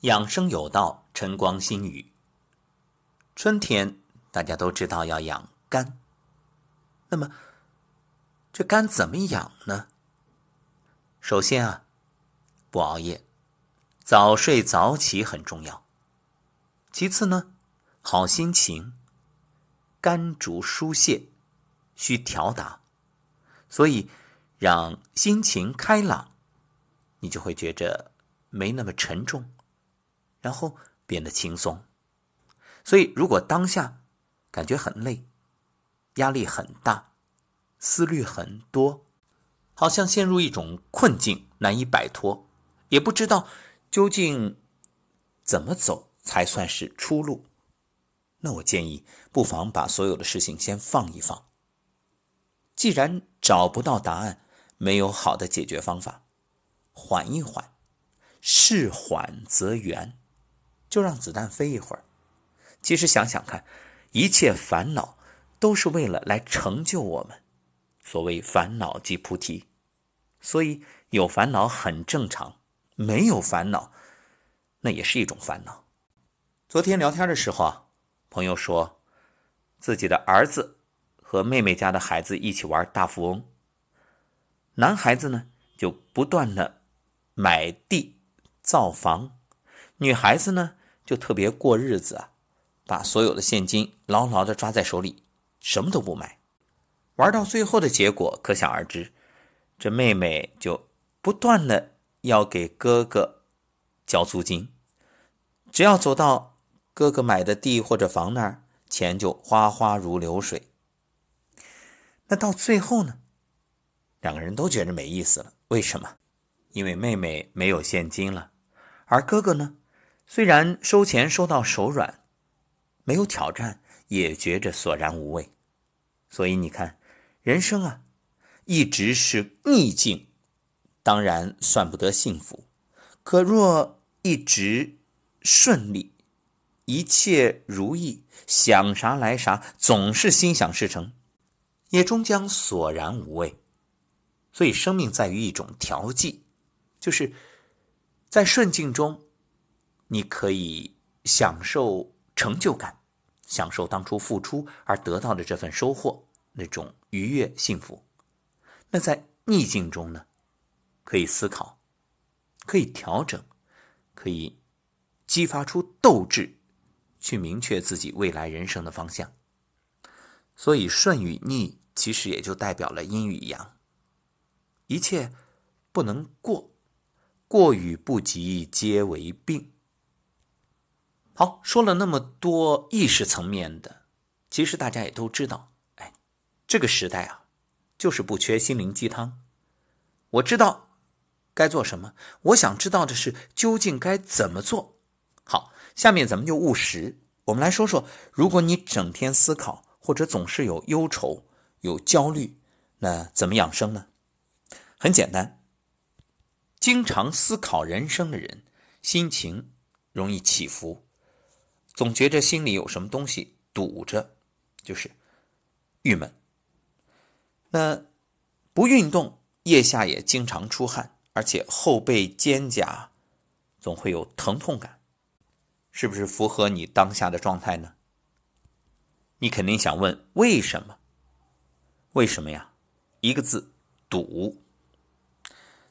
养生有道，晨光新语。春天大家都知道要养肝，那么这肝怎么养呢？首先啊，不熬夜，早睡早起很重要。其次呢，好心情，肝主疏泄，需调达，所以让心情开朗，你就会觉着没那么沉重。然后变得轻松，所以如果当下感觉很累，压力很大，思虑很多，好像陷入一种困境难以摆脱，也不知道究竟怎么走才算是出路，那我建议不妨把所有的事情先放一放。既然找不到答案，没有好的解决方法，缓一缓，事缓则圆。就让子弹飞一会儿。其实想想看，一切烦恼都是为了来成就我们。所谓烦恼即菩提，所以有烦恼很正常，没有烦恼那也是一种烦恼。昨天聊天的时候啊，朋友说自己的儿子和妹妹家的孩子一起玩大富翁。男孩子呢就不断的买地造房，女孩子呢。就特别过日子啊，把所有的现金牢牢的抓在手里，什么都不买。玩到最后的结果可想而知，这妹妹就不断的要给哥哥交租金，只要走到哥哥买的地或者房那儿，钱就哗哗如流水。那到最后呢，两个人都觉得没意思了。为什么？因为妹妹没有现金了，而哥哥呢？虽然收钱收到手软，没有挑战，也觉着索然无味。所以你看，人生啊，一直是逆境，当然算不得幸福；可若一直顺利，一切如意，想啥来啥，总是心想事成，也终将索然无味。所以，生命在于一种调剂，就是在顺境中。你可以享受成就感，享受当初付出而得到的这份收获，那种愉悦幸福。那在逆境中呢，可以思考，可以调整，可以激发出斗志，去明确自己未来人生的方向。所以顺与逆其实也就代表了阴与阳，一切不能过，过与不及皆为病。好，说了那么多意识层面的，其实大家也都知道，哎，这个时代啊，就是不缺心灵鸡汤。我知道该做什么，我想知道的是究竟该怎么做。好，下面咱们就务实，我们来说说，如果你整天思考，或者总是有忧愁、有焦虑，那怎么养生呢？很简单，经常思考人生的人，心情容易起伏。总觉着心里有什么东西堵着，就是郁闷。那不运动，腋下也经常出汗，而且后背、肩胛总会有疼痛感，是不是符合你当下的状态呢？你肯定想问为什么？为什么呀？一个字：堵。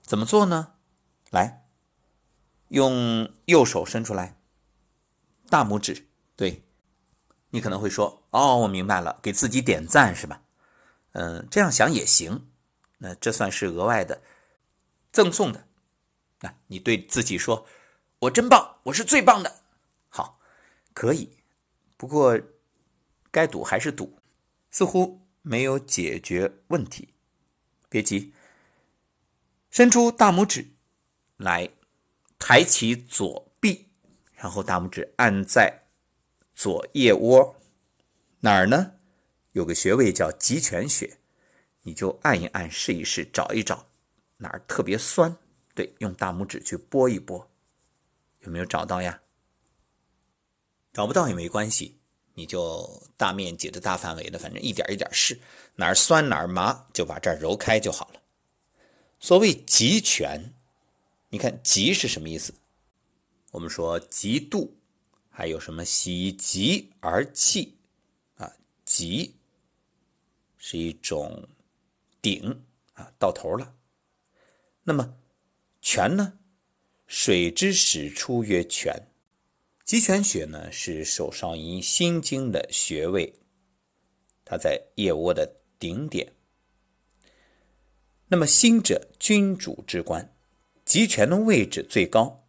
怎么做呢？来，用右手伸出来。大拇指，对，你可能会说：“哦，我明白了，给自己点赞是吧？”嗯，这样想也行。那这算是额外的赠送的。那你对自己说：“我真棒，我是最棒的。”好，可以。不过该赌还是赌，似乎没有解决问题。别急，伸出大拇指来，抬起左。然后大拇指按在左腋窝哪儿呢？有个穴位叫极泉穴，你就按一按，试一试，找一找哪儿特别酸。对，用大拇指去拨一拨，有没有找到呀？找不到也没关系，你就大面积的大范围的，反正一点一点试，哪儿酸哪儿麻，就把这儿揉开就好了。所谓极泉，你看极是什么意思？我们说极度，还有什么喜极而泣啊？极是一种顶啊，到头了。那么泉呢？水之始出曰泉。极泉穴呢，是手少阴心经的穴位，它在腋窝的顶点。那么心者，君主之官，极泉的位置最高，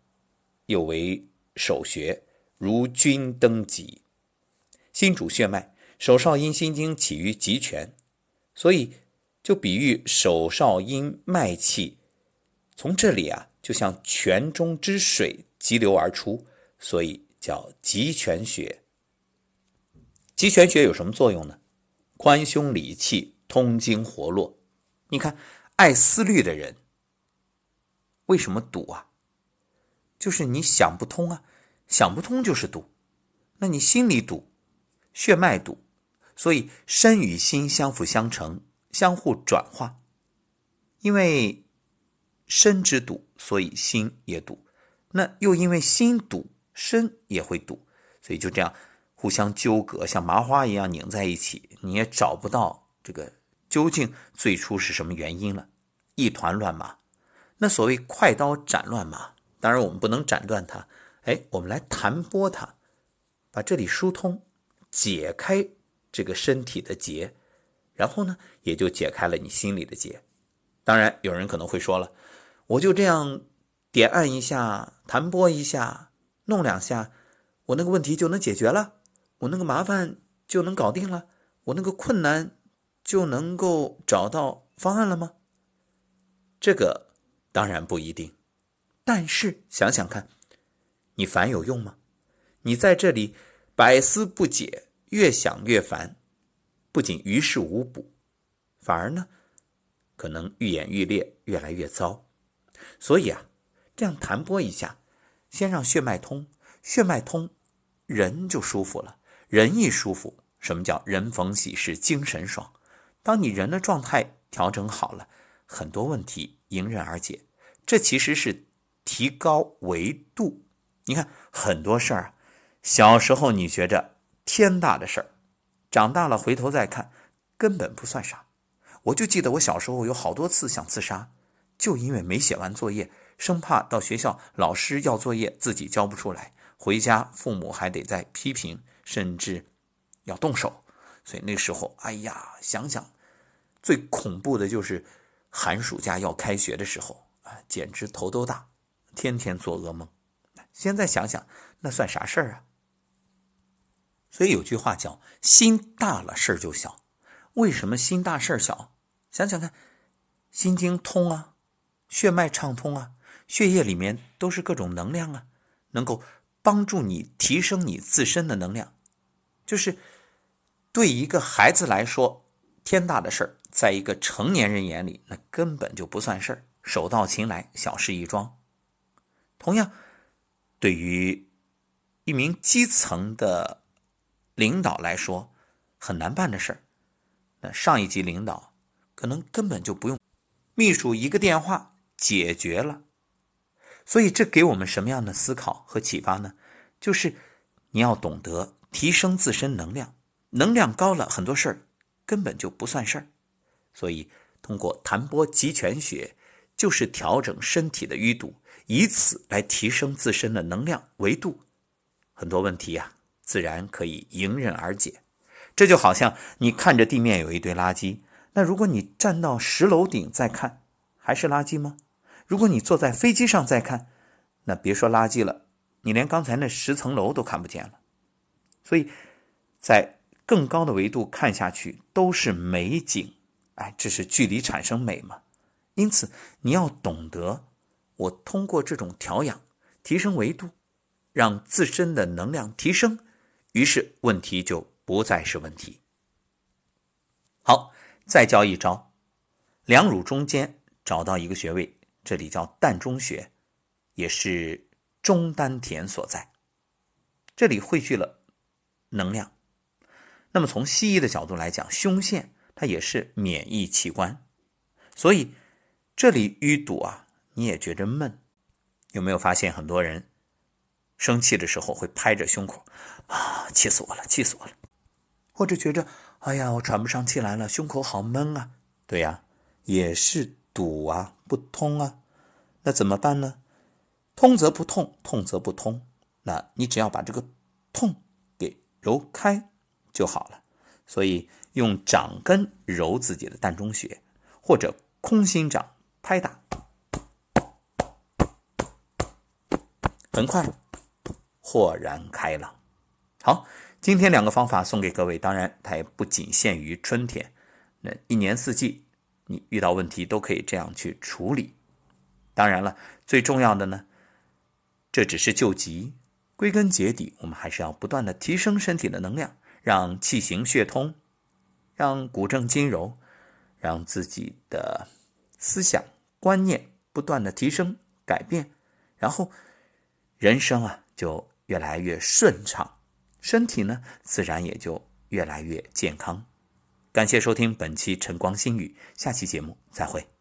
又为首穴，如君登极。心主血脉，手少阴心经起于极泉，所以就比喻手少阴脉气从这里啊，就像泉中之水急流而出，所以。叫极泉穴。极泉穴有什么作用呢？宽胸理气，通经活络。你看，爱思虑的人为什么堵啊？就是你想不通啊，想不通就是堵。那你心里堵，血脉堵，所以身与心相辅相成，相互转化。因为身之堵，所以心也堵。那又因为心堵。身也会堵，所以就这样互相纠葛，像麻花一样拧在一起，你也找不到这个究竟最初是什么原因了，一团乱麻。那所谓快刀斩乱麻，当然我们不能斩断它，哎，我们来弹拨它，把这里疏通，解开这个身体的结，然后呢，也就解开了你心里的结。当然，有人可能会说了，我就这样点按一下，弹拨一下。弄两下，我那个问题就能解决了，我那个麻烦就能搞定了，我那个困难就能够找到方案了吗？这个当然不一定，但是想想看，你烦有用吗？你在这里百思不解，越想越烦，不仅于事无补，反而呢，可能愈演愈烈，越来越糟。所以啊，这样弹拨一下。先让血脉通，血脉通，人就舒服了。人一舒服，什么叫人逢喜事精神爽？当你人的状态调整好了，很多问题迎刃而解。这其实是提高维度。你看很多事儿啊，小时候你觉着天大的事儿，长大了回头再看，根本不算啥。我就记得我小时候有好多次想自杀，就因为没写完作业。生怕到学校老师要作业自己交不出来，回家父母还得再批评，甚至要动手。所以那时候，哎呀，想想最恐怖的就是寒暑假要开学的时候啊，简直头都大，天天做噩梦。现在想想，那算啥事儿啊？所以有句话叫“心大了事儿就小”。为什么心大事儿小？想想看，心经通啊，血脉畅通啊。血液里面都是各种能量啊，能够帮助你提升你自身的能量。就是对一个孩子来说，天大的事儿，在一个成年人眼里，那根本就不算事儿，手到擒来，小事一桩。同样，对于一名基层的领导来说，很难办的事儿，那上一级领导可能根本就不用秘书一个电话解决了。所以，这给我们什么样的思考和启发呢？就是你要懂得提升自身能量，能量高了，很多事儿根本就不算事儿。所以，通过弹拨极泉穴，就是调整身体的淤堵，以此来提升自身的能量维度。很多问题呀，自然可以迎刃而解。这就好像你看着地面有一堆垃圾，那如果你站到十楼顶再看，还是垃圾吗？如果你坐在飞机上再看，那别说垃圾了，你连刚才那十层楼都看不见了。所以，在更高的维度看下去都是美景，哎，这是距离产生美嘛？因此，你要懂得，我通过这种调养提升维度，让自身的能量提升，于是问题就不再是问题。好，再教一招，两乳中间找到一个穴位。这里叫膻中穴，也是中丹田所在。这里汇聚了能量。那么从西医的角度来讲，胸腺它也是免疫器官，所以这里淤堵啊，你也觉着闷。有没有发现很多人生气的时候会拍着胸口，啊，气死我了，气死我了！或者觉着，哎呀，我喘不上气来了，胸口好闷啊。对呀，也是堵啊，不通啊。那怎么办呢？通则不痛，痛则不通。那你只要把这个痛给揉开就好了。所以用掌根揉自己的膻中穴，或者空心掌拍打，很快。豁然开朗。好，今天两个方法送给各位，当然它也不仅限于春天，那一年四季你遇到问题都可以这样去处理。当然了，最重要的呢，这只是救急，归根结底，我们还是要不断的提升身体的能量，让气行血通，让骨正筋柔，让自己的思想观念不断的提升改变，然后人生啊就。越来越顺畅，身体呢自然也就越来越健康。感谢收听本期晨光新语，下期节目再会。